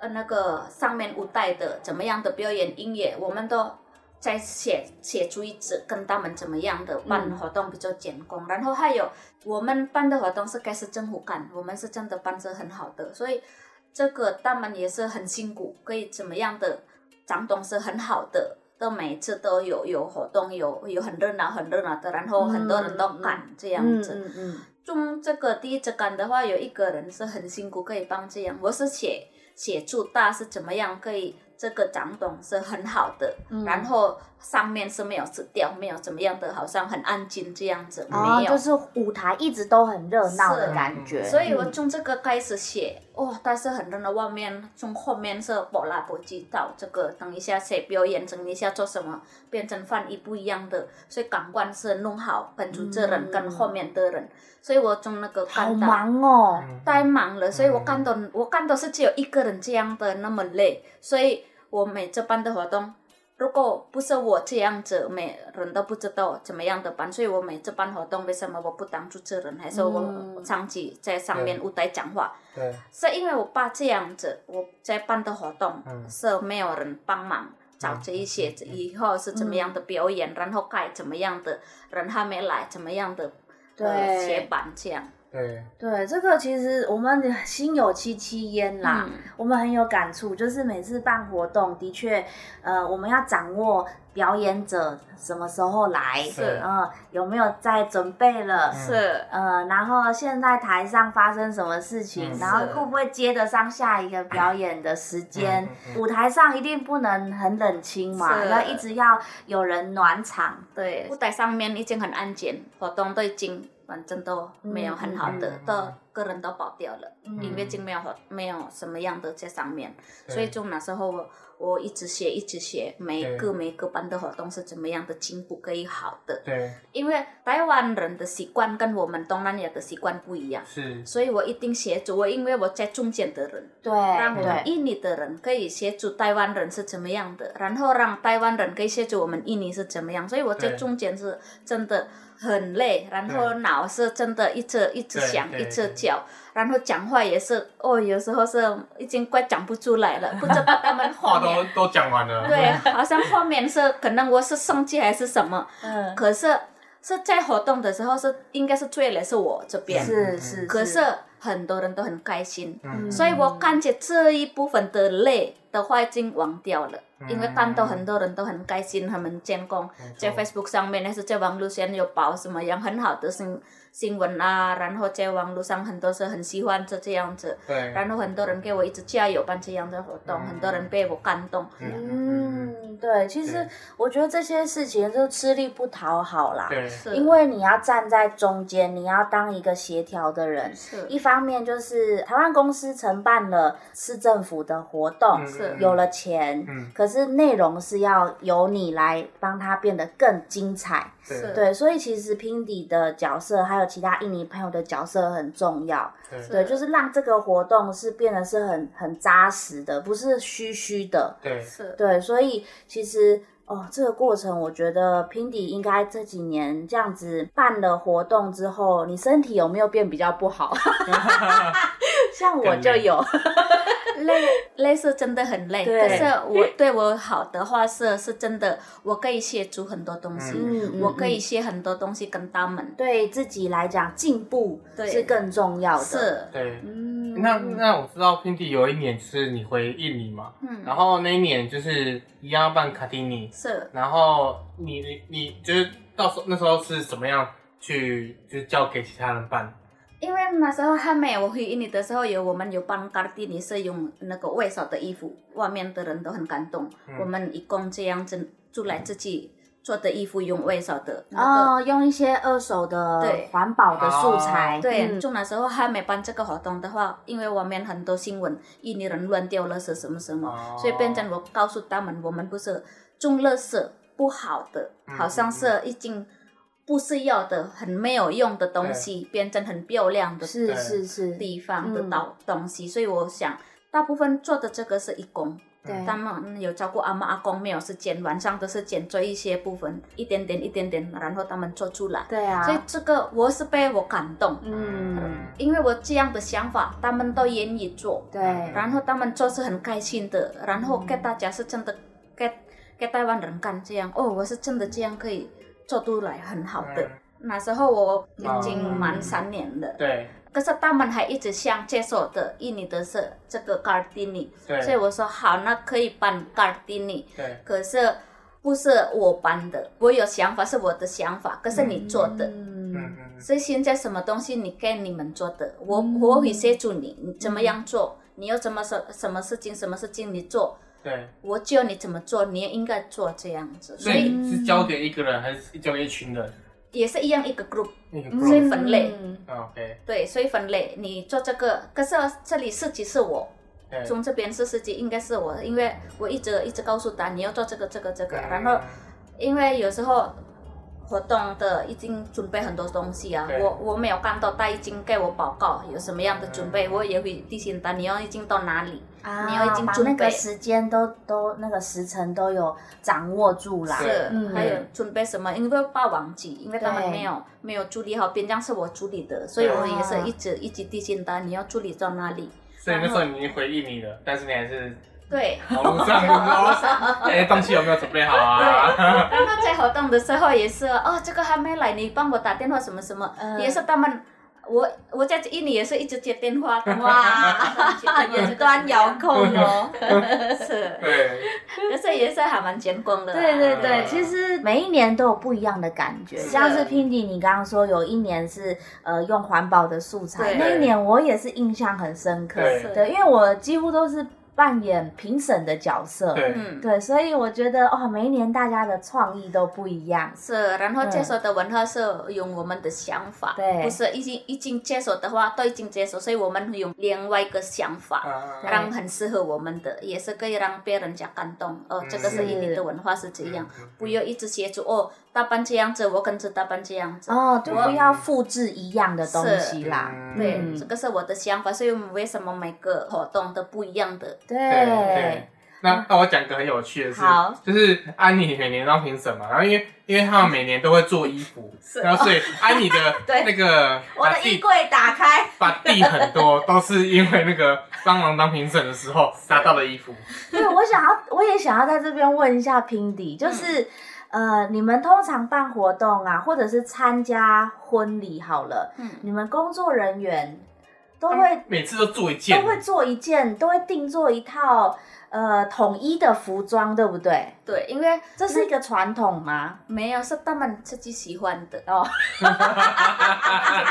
呃，那个上面舞台的怎么样的表演音乐，我们都在写写出一支跟他们怎么样的办活动比较简工，然后还有我们办的活动是该是政府干，我们是真的办是很好的，所以这个他们也是很辛苦，可以怎么样的长东是很好的，都每次都有有活动，有有很热闹很热闹的，然后很多人都干这样子。嗯嗯。中这个第一支干的话，有一个人是很辛苦，可以帮这样，我是写。写祝大是怎么样可以这个长懂是很好的，然后上面是没有死掉，没有怎么样的，好像很安静这样子，没有，就是舞台一直都很热闹的感觉。所以我从这个开始写，哇，但是很热闹，外面从后面是波拉波吉到这个，等一下写表演，等一下做什么，变成翻译不一样的，所以感官是弄好，跟主持人跟后面的人。所以我从那个好忙哦，太忙了，所以我看到我看到是只有一个人这样的那么累，所以我每次办的活动，如果不是我这样子，每人都不知道怎么样的办，所以我每次办活动，为什么我不当主持人，还是我长期在上面舞台讲话？对，是因为我爸这样子，我在办的活动是没有人帮忙找这一些，以后是怎么样的表演，然后该怎么样的人还没来，怎么样的。对，写板这样。对对，这个其实我们心有戚戚焉啦，我们很有感触。就是每次办活动，的确，呃，我们要掌握表演者什么时候来，是，嗯，有没有在准备了，是，呃，然后现在台上发生什么事情，然后会不会接得上下一个表演的时间？舞台上一定不能很冷清嘛，要一直要有人暖场。对，舞台上面已经很安静，活动都已经。反正都没有很好的，都个人都跑掉了，因为就没有没有什么样的在上面，所以就那时候我我一直写一直写，每个每个班的活动是怎么样的进步可以好的。对。因为台湾人的习惯跟我们东南亚的习惯不一样，是。所以我一定协助我，因为我在中间的人，对，让我们印尼的人可以协助台湾人是怎么样的，然后让台湾人可以协助我们印尼是怎么样，所以我在中间是真的。很累，然后脑是真的，一直一直想，一直叫，然后讲话也是，哦，有时候是已经快讲不出来了，不知道他们话都都讲完了。对，好像后面是可能我是生气还是什么，嗯，可是是在活动的时候是应该是最累是我这边，是是，可是很多人都很开心，所以我感觉这一部分的累的话已经忘掉了。因为看到很多人都很开心，他们监工在 Facebook 上面，还是在网络上有报什么样很好的新新闻啊，然后在网络上很多是很喜欢这这样子，对。然后很多人给我一直加油办这样的活动，很多人被我感动。嗯，对，其实我觉得这些事情就吃力不讨好啦。对，因为你要站在中间，你要当一个协调的人。是一方面就是台湾公司承办了市政府的活动，有了钱，嗯可是内容是要由你来帮它变得更精彩。是对，所以其实 Pindy 的角色还有其他印尼朋友的角色很重要。对对，就是让这个活动是变得是很很扎实的，不是虚虚的。对，是对，所以其实哦，这个过程我觉得 Pindy 应该这几年这样子办了活动之后，你身体有没有变比较不好？像我就有，累累是真的很累，对。可是我对我好的话是是真的，我可以写出很多东西，嗯。我可以嗯写很多东西跟他们，对自己来讲进步对。是更重要的。，是，对。嗯。那那我知道 Pindy 有一年就是你回印尼嘛，嗯，然后那一年就是一样要办卡丁尼，是。然后你你你就是到时候那时候是怎么样去就是交给其他人办？因为那时候还没有我回印尼的时候，有我们有帮卡蒂尼是用那个外扫的衣服，外面的人都很感动。嗯我们一共这样子出来自己做的衣服用外扫的那个。哦，用一些二手的环保的素材，对，嗯就那时候还没办这个活动的话，因为外面很多新闻，印尼人乱丢垃圾什么什么，哦所以变成我告诉他们，我们不是种垃圾不好的，嗯好像是已经不是要的很没有用的东西，变成很漂亮的是是是，地方的嗯。东东西，所以我想大部分做的这个是义工。对。他们有照顾阿妈阿公，没有时间，晚上都是剪做一些部分，一点点一点点，然后他们做出来。对啊，所以这个我是被我感动，嗯，因为我这样的想法，他们都愿意做，对，然后他们做是很开心的，然后给大家是真的给给台湾人看这样，哦，我是真的这样可以做出来很好的。嗯。那时候我已经哦满三年了，对。可是他们还一直想接受的印尼的是这个 Gardini，对。所以我说好，那可以办 Gardini，对。可是不是我办的，我有想法是我的想法，可是你做的。嗯，嗯嗯所以现在什么东西你给你们做的，我、嗯。我会协助你，你怎么样做，你要怎么什什么事情什么事情你做，对，我教你怎么做，你也应该做这样子，所所以是交给一个人还是交给一群人？也是一样一个 group，那个所以分类。嗯。啊 OK，对，所以分类，你做这个，可是这里设计是我，对，从这边是设计应该是我，因为我一直一直告诉他你要做这个这个这个，然后因为有时候活动的已经准备很多东西啊，我我没有看到他已经给我报告有什么样的准备，嗯我也会提醒他你要已经到哪里，啊，你要已经准备把那个时间都都那个时辰都有掌握住啦。是嗯。还有准备什么，因为怕忘记，因为他们没有没有处理好，边疆是我处理的，所以我也是啊一直一直提醒他你要处理到哪里。所以那时候你已经回印尼了，但是你还是对，网络上说，哎，东西有没有准备好啊？刚刚在活动的时候也是哦，这个还没来，你帮我打电话什么什么，嗯也是他们。我我在印尼也是一直接电话的，哇，远端遥控哦。是，对，可是也是还蛮成功的啦。对对对，嗯其实每一年都有不一样的感觉。是像是 Pindy，你刚刚说有一年是呃用环保的素材，那一年我也是印象很深刻。对对，因为我几乎都是扮演评审的角色。对，嗯，对，所以我觉得哦，每一年大家的创意都不一样。是，然后接受的文化是用我们的想法，对不是已经已经接受的话都已经接受，所以我们会用另外一个想法。啊让很适合我们的，也是可以让别人家感动。哦，这个是印尼的文化是这样，不要一直协助哦，打扮这样子，我跟着大班这样子。哦，就不要复制一样的东西啦。嗯。对，嗯。这个是我的想法，所以我们为什么每个活动都不一样的？对。对。那那我讲个很有趣的事好，就是安妮每年当评审嘛，然后因为因为他们每年都会做衣服，然后所以安妮的 对。那个我的衣柜打开，把地很多都是因为那个帮忙当评审的时候 拿到的衣服，对，我想要，我也想要在这边问一下 Pindy，就是、呃，你们通常办活动啊，或者是参加婚礼好了，嗯你们工作人员都他会每次都做一件都，会做一件，都会定做一套呃统一的服装，对不对？对，因为这是一个传统吗？没有是他们自己喜欢的，哦，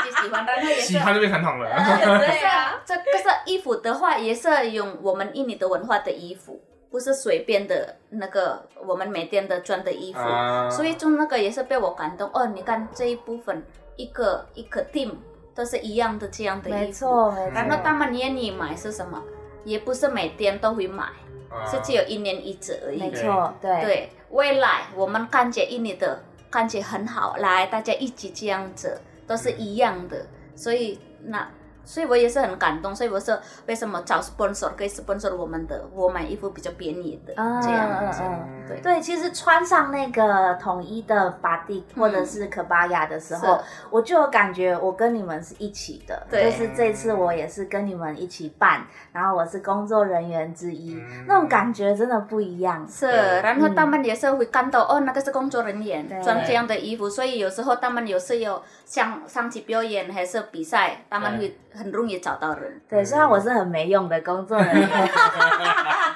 自己喜欢，但是也是喜。欢就变传统了。对啊，这个是衣服的话，也是用我们印尼的文化的衣服，不是随便的那个我们每天的穿的衣服，啊所以就那个也是被我感动哦。你看这一部分一个一个 team 都是一样的这样的衣服，没错没错。然后他们愿意买是什么？也不是每天都会买，啊是只有一年一次而已。没错，对对，未来我们看见印尼的看起来很好，来大家一起这样子都是一样的，所以那。所以我也是很感动，所以我说为什么找 sponsor 可以 sponsor 我们的，我买衣服比较便宜的、嗯这样子，嗯对。对，其实穿上那个统一的 body 或者是可巴雅的时候，是。我就有感觉我跟你们是一起的，对。就是这次我也是跟你们一起办，然后我是工作人员之一，嗯。那种感觉真的不一样。是，然后他们也是会看到、哦，那个是工作人员对。穿这样的衣服，所以有时候他们有时有上上去表演还是比赛，他们会很容易找到人。对，虽然我是很没用的工作人员，没有啦，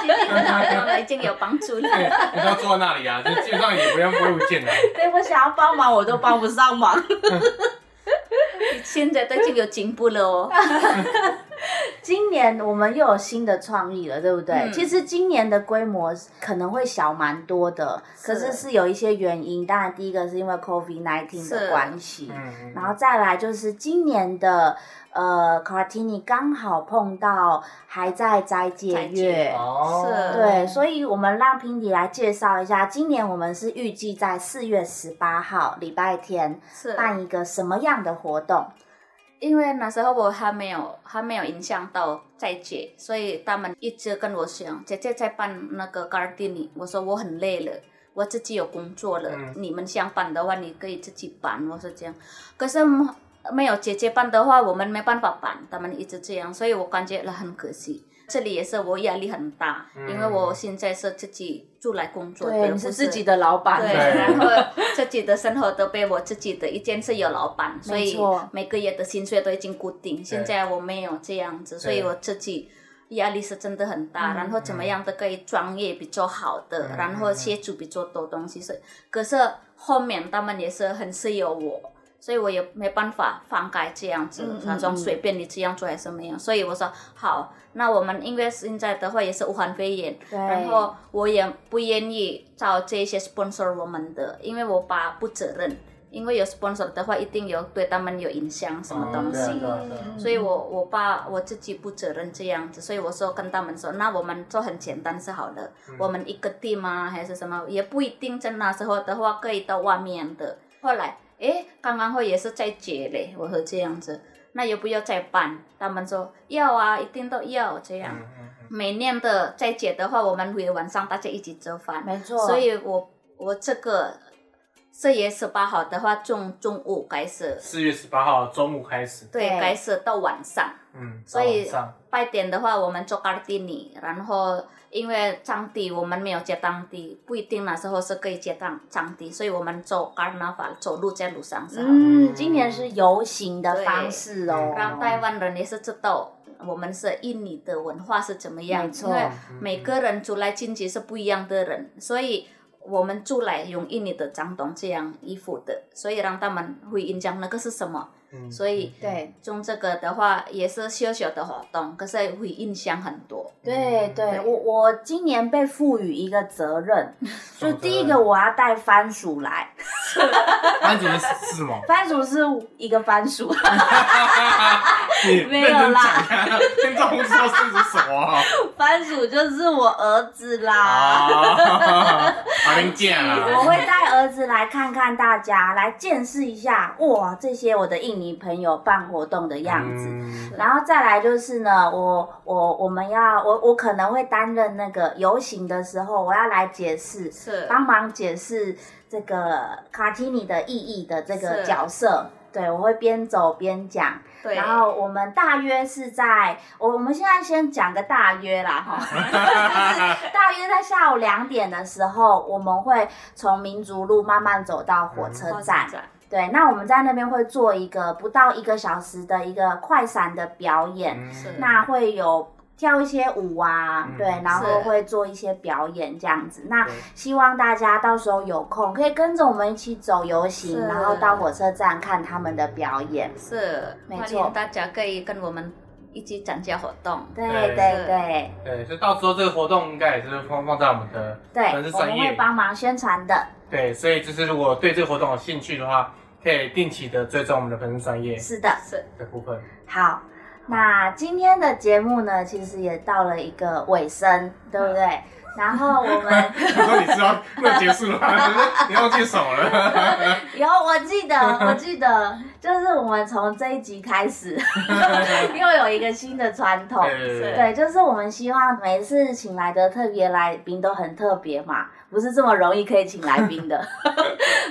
其实很好用了，已经有帮助了。对，你要坐在那里啊，就基本上也不用不会不见的。对我想要帮忙我都帮不上忙。现在都已经有进步了哦。今年我们又有新的创意了，对不对？嗯其实今年的规模可能会小蛮多的，可是是有一些原因。当然，第一个是因为 COVID nineteen 的是关系，嗯然后再来就是今年的呃 Cartini 刚好碰到还在斋戒月。哦，是对，所以我们让 Pindy 来介绍一下，今年我们是预计在四月十八号礼拜天是，办一个什么样的活动？因为那时候我还没有还没有影响到在姐，所以他们一直跟我讲，姐姐在办那个 Gardini，我说我很累了。我自己有工作了，嗯你们想办的话，你可以自己办。我是这样，可是没有姐姐办的话，我们没办法办。他们一直这样，所以我感觉了很可惜。这里也是我压力很大，因为我现在是自己出来工作的，是自己的老板。对，然后自己的生活都被我自己的一间事有老板，所以每个月的薪水都已经固定。现在我没有这样子，所以我自己压力是真的很大。嗯然后怎么样都可以专业比较好的，嗯然后协助比较多东西。是，可是后面他们也是很适有我。所以我也没办法放开这样子嗯，他说嗯随便你这样做还是没有，所以我说好，那我们因为现在的话也是武汉肺炎，然后我也不愿意找这些 sponsor 我们的，因为我爸不责任，因为有 sponsor 的话，一定有对他们有影响什么东西，所以我我爸我自己不责任这样子，所以我说跟他们说，那我们做很简单是好的，我们一个 team 啊还是什么，也不一定在那时候的话可以到外面的。后来诶，刚刚会也是在结嘞，我说这样子，那要不要再办？他们说要啊，一定都要这样。嗯嗯嗯每年的在结的话，我们会晚上大家一起做饭，没错。所以我我这个四月十八号的话，中中午开始，四月十八号中午开始，对，对开始到晚上。嗯，所以到晚上拜典的话，我们做 g a r d i n 然后因为藏地我们没有接当地，不一定那时候是可以接当藏地，所以我们走 Carnival 走路在路上是好。嗯，今年是游行的方式哦，让台湾人也是知道我们是印尼的文化是怎么样，没错。因为每个人出来进去是不一样的人，所以我们出来用印尼的长东这样衣服的，所以让他们会印象那个是什么，嗯所以对种这个的话也是小小的活动，可是会影响很多。对对，我我今年被赋予一个责任，就第一个我要带番薯来，番薯是是什么？番薯是一个番薯，你没有啦认真讲啊，听众不知道是指什么啊？番薯就是我儿子啦。啊，好零件啊！我会带儿子来看看大家，来见识一下哇，这些我的印尼朋友办活动的样子。嗯。然后再来就是呢，我我我们要我我可能会担任那个游行的时候，我要来解释，是。帮忙解释这个卡提尼的意义的这个角色。对，我会边走边讲，对，然后我们大约是在，我我们现在先讲个大约啦哈，就是大约在下午两点的时候，我们会从民族路慢慢走到火车火车站。对，那我们在那边会做一个不到一个小时的一个快闪的表演，嗯是那会有跳一些舞啊，嗯对，然后会做一些表演这样子。那希望大家到时候有空可以跟着我们一起走游行，然后到火车站看他们的表演。是，没错欢迎大家可以跟我们一起参加活动。对对对对对，所以到时候这个活动应该也是放放在我们的对粉丝，我们会。帮忙宣传的。对，所以就是如果对这个活动有兴趣的话，可以定期的追踪我们的粉丝专业是的，是，的部分。好，那今天的节目呢，其实也到了一个尾声，对不对？然后我们我说你知道那结束了吗？你忘记手了？有，我记得，我记得，就是我们从这一集开始，又有一个新的传统。对对，就是我们希望每次请来的特别来宾都很特别嘛，不是这么容易可以请来宾的。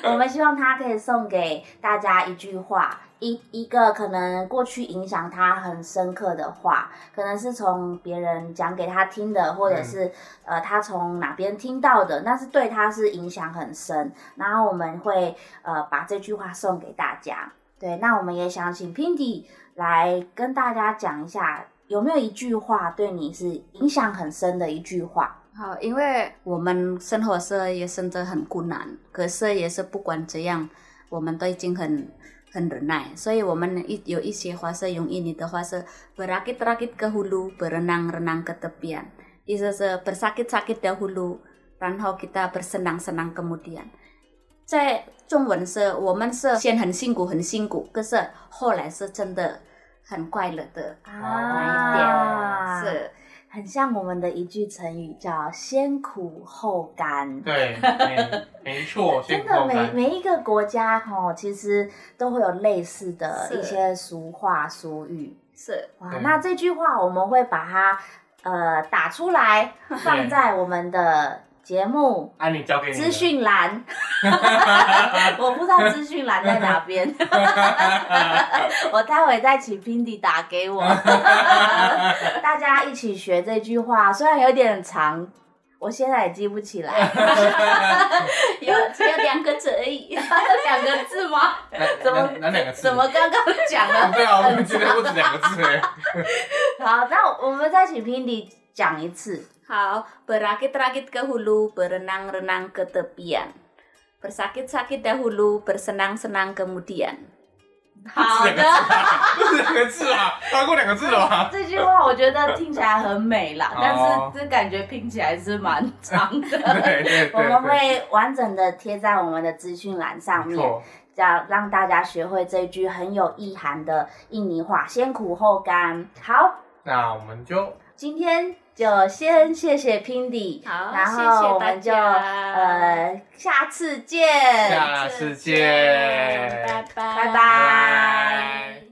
我们希望他可以送给大家一句话，一一个可能过去影响他很深刻的话，可能是从别人讲给他听的，或者是、呃他从哪边听到的，那是对他是影响很深。然后我们会呃把这句话送给大家。对，那我们也想请 Pindy 来跟大家讲一下，有没有一句话对你是影响很深的一句话？好，因为我们生活是也真的很困难，可是也是不管怎样，我们都已经很很忍耐，所以我们一有一些话是用印尼的话是 berakit-rakit ke hulu, berenang-renang ke tepian，意思是 bersakit-sakit dahulu，然后 kita bersenang-senang kemudian。在中文是我们是先很辛苦很辛苦，可是后来是真的很快乐的啊那一点，是。 很像我们的一句成语叫“先苦后甘”。对，没没错，真的，每。每一个国家哈，其实都会有类似的一些俗话俗语。是哇，那这句话我们会把它呃打出来，放在我们的节目资讯栏。我不知道资讯栏在哪边，我待会再请 Pindy 打给我，大家一起学这句话，虽然有点长。我现在也记不起来，有只有两个字而已。两个字吗？怎么哪哪两个字？怎么刚刚讲了？对啊，我们今天不止两个字哎。好，那我们再请 Pindy 讲一次。好，berakit-rakit ke hulu, berenang-renang ke tepian. Bersakit-sakit dahulu, bersenang-senang kemudian. 好的，不是两个字啊，超过两个字了吧？这句话我觉得听起来很美啦，但哦是这感觉拼起来是蛮长的。对对对，我们会完整的贴在我们的资讯栏上面，没错，这样让大家学会这句很有意涵的印尼话“先苦后甘”。好，那我们就今天就先谢谢 pindi 然后我们就呃下次见。下次见。拜拜。拜拜。